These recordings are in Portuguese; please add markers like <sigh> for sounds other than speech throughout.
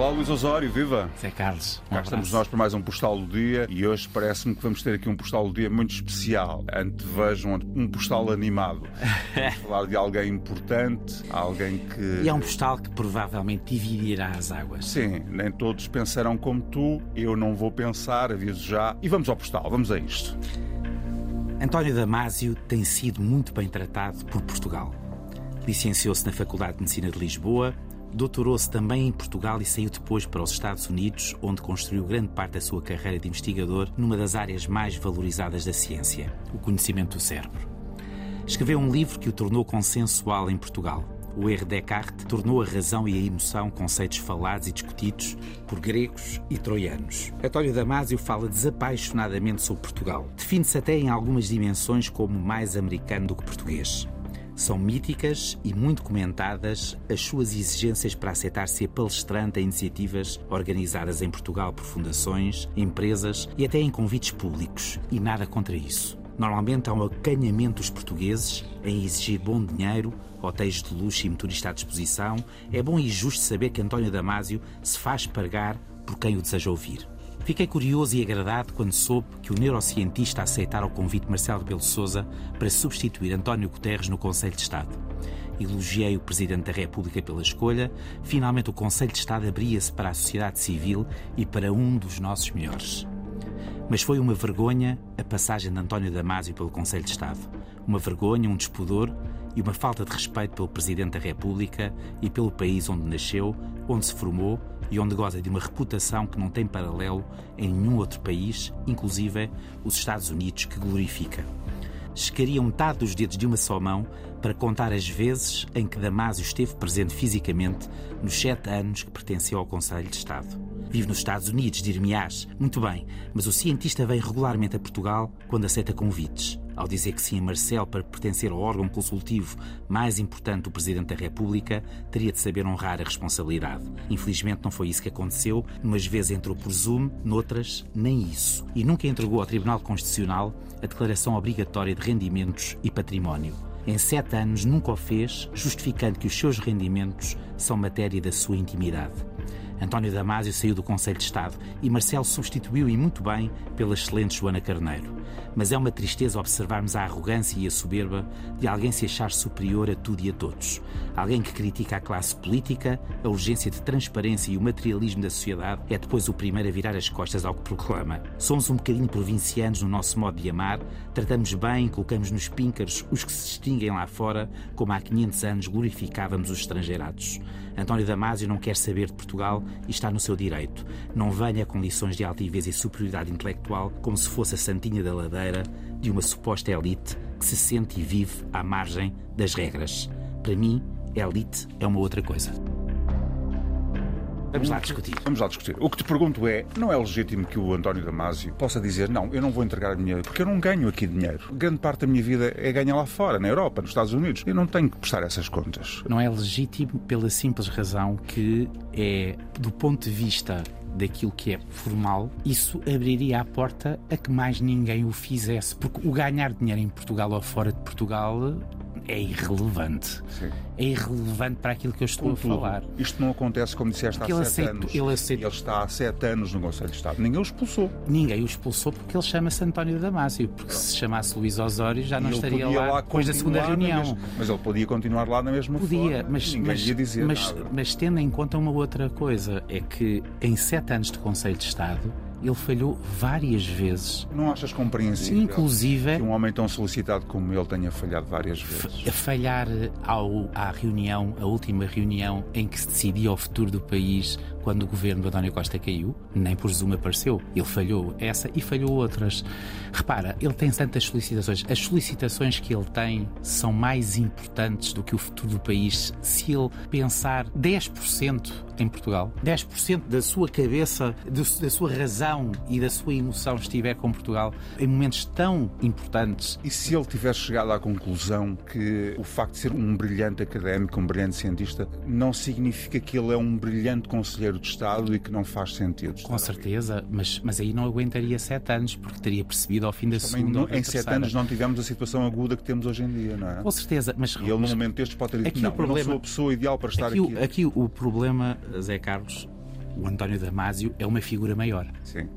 Olá, Luís Osório, viva! Zé Carlos. Um Cá estamos nós para mais um Postal do Dia e hoje parece-me que vamos ter aqui um Postal do Dia muito especial. Antevejam um postal animado. Vamos <laughs> falar de alguém importante, alguém que. E é um postal que provavelmente dividirá as águas. Sim, nem todos pensarão como tu, eu não vou pensar, aviso já. E vamos ao postal, vamos a isto. António Damásio tem sido muito bem tratado por Portugal. Licenciou-se na Faculdade de Medicina de Lisboa Doutorou-se também em Portugal e saiu depois para os Estados Unidos, onde construiu grande parte da sua carreira de investigador numa das áreas mais valorizadas da ciência, o conhecimento do cérebro. Escreveu um livro que o tornou consensual em Portugal. O erro de Descartes tornou a razão e a emoção conceitos falados e discutidos por gregos e troianos. António Damásio fala desapaixonadamente sobre Portugal. Define-se até em algumas dimensões como mais americano do que português. São míticas e muito comentadas as suas exigências para aceitar ser palestrante em iniciativas organizadas em Portugal por fundações, empresas e até em convites públicos, e nada contra isso. Normalmente há um acanhamento dos portugueses em exigir bom dinheiro, hotéis de luxo e motorista à disposição. É bom e justo saber que António Damásio se faz pagar por quem o deseja ouvir. Fiquei curioso e agradado quando soube que o neurocientista aceitara o convite de Marcelo Rebelo Sousa para substituir António Guterres no Conselho de Estado. Elogiei o Presidente da República pela escolha. Finalmente, o Conselho de Estado abria-se para a sociedade civil e para um dos nossos melhores. Mas foi uma vergonha a passagem de António Damásio pelo Conselho de Estado. Uma vergonha, um despudor e uma falta de respeito pelo Presidente da República e pelo país onde nasceu, onde se formou e onde goza de uma reputação que não tem paralelo em nenhum outro país, inclusive os Estados Unidos, que glorifica. Chegaria metade dos dedos de uma só mão para contar as vezes em que Damásio esteve presente fisicamente nos sete anos que pertenceu ao Conselho de Estado. Vive nos Estados Unidos, dir-me-ás. Muito bem, mas o cientista vem regularmente a Portugal quando aceita convites. Ao dizer que sim a Marcel para pertencer ao órgão consultivo mais importante do Presidente da República, teria de saber honrar a responsabilidade. Infelizmente não foi isso que aconteceu. Umas vezes entrou por Zoom, noutras, nem isso. E nunca entregou ao Tribunal Constitucional a declaração obrigatória de rendimentos e património. Em sete anos nunca o fez, justificando que os seus rendimentos são matéria da sua intimidade. António Damásio saiu do Conselho de Estado e Marcelo substituiu e muito bem pela excelente Joana Carneiro. Mas é uma tristeza observarmos a arrogância e a soberba de alguém se achar superior a tudo e a todos. Alguém que critica a classe política, a urgência de transparência e o materialismo da sociedade é depois o primeiro a virar as costas ao que proclama. Somos um bocadinho provincianos no nosso modo de amar, tratamos bem, colocamos nos píncaros os que se distinguem lá fora, como há 500 anos glorificávamos os estrangeirados. António Damásio não quer saber de Portugal e está no seu direito. Não venha com lições de altivez e superioridade intelectual como se fosse a santinha da ladeira de uma suposta elite que se sente e vive à margem das regras. Para mim, elite é uma outra coisa. Vamos lá discutir. Vamos lá discutir. O que te pergunto é: não é legítimo que o António Damásio possa dizer, não, eu não vou entregar dinheiro, porque eu não ganho aqui dinheiro. Grande parte da minha vida é ganhar lá fora, na Europa, nos Estados Unidos. Eu não tenho que prestar essas contas. Não é legítimo pela simples razão que é, do ponto de vista daquilo que é formal, isso abriria a porta a que mais ninguém o fizesse. Porque o ganhar dinheiro em Portugal ou fora de Portugal é irrelevante. Sim. É irrelevante para aquilo que eu estou Contudo, a falar. Isto não acontece, como disseste, porque há sete aceita, anos. Ele, aceita... ele está há sete anos no Conselho de Estado. Ninguém o expulsou. Ninguém o expulsou porque ele chama-se António Damásio. Porque se chamasse Luís Osório já não estaria lá, lá depois da segunda reunião. Mesma, mas ele podia continuar lá na mesma podia, forma. Mas, ninguém mas, ia dizer mas, nada. mas tendo em conta uma outra coisa, é que em sete anos de Conselho de Estado ele falhou várias vezes. Não achas compreensível Inclusive, que um homem tão solicitado como ele tenha falhado várias vezes? Falhar ao, à reunião, a última reunião em que se decidia o futuro do país quando o governo de António Costa caiu, nem por Zoom apareceu. Ele falhou essa e falhou outras. Repara, ele tem tantas solicitações. As solicitações que ele tem são mais importantes do que o futuro do país se ele pensar 10% em Portugal, 10% da sua cabeça, da sua razão e da sua emoção estiver com Portugal em momentos tão importantes. E se ele tivesse chegado à conclusão que o facto de ser um brilhante académico, um brilhante cientista, não significa que ele é um brilhante conselheiro de Estado e que não faz sentido? Com certeza, mas, mas aí não aguentaria sete anos, porque teria percebido ao fim da segunda. Não, em sete anos não tivemos a situação aguda que temos hoje em dia, não é? Com certeza, mas. E ele, no momento destes, pode ter dito: não, problema, eu não sou a pessoa ideal para estar aqui. Aqui, aqui o problema, Zé Carlos, o António Damasio é uma figura maior. Sim.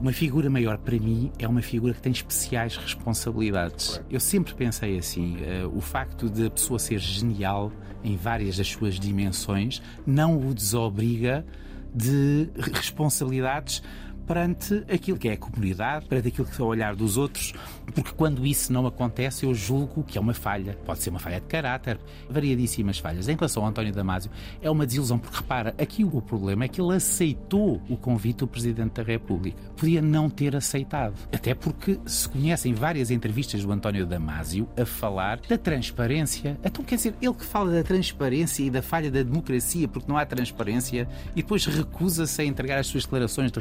Uma figura maior para mim é uma figura que tem especiais responsabilidades. Eu sempre pensei assim: uh, o facto de a pessoa ser genial em várias das suas dimensões não o desobriga de responsabilidades perante aquilo que é a comunidade, perante aquilo que é o olhar dos outros, porque quando isso não acontece, eu julgo que é uma falha. Pode ser uma falha de caráter, variadíssimas falhas. Em relação ao António Damasio, é uma desilusão, porque repara, aqui o problema é que ele aceitou o convite do Presidente da República. Podia não ter aceitado, até porque se conhecem várias entrevistas do António Damasio a falar da transparência. Então, quer dizer, ele que fala da transparência e da falha da democracia, porque não há transparência, e depois recusa-se a entregar as suas declarações de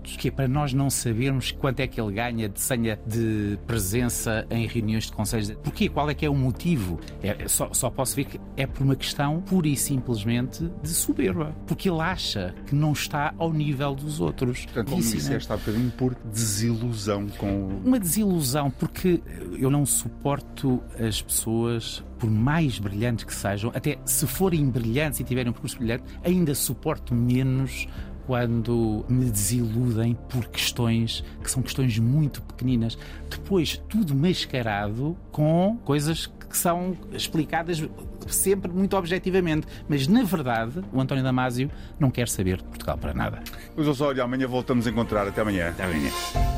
rendimentos, que é para nós não sabermos quanto é que ele ganha de senha de presença em reuniões de conselhos. Porquê? Qual é que é o motivo? É, só, só posso ver que é por uma questão pura e simplesmente de soberba. Porque ele acha que não está ao nível dos outros. Portanto, como Isso, né? disseste há bocadinho, por desilusão com. Uma desilusão, porque eu não suporto as pessoas, por mais brilhantes que sejam, até se forem brilhantes e tiverem um percurso brilhante, ainda suporto menos quando me desiludem por questões que são questões muito pequeninas. Depois, tudo mascarado com coisas que são explicadas sempre muito objetivamente. Mas, na verdade, o António Damasio não quer saber de Portugal para nada. Mas olha, amanhã voltamos a encontrar. Até amanhã. Bem, né?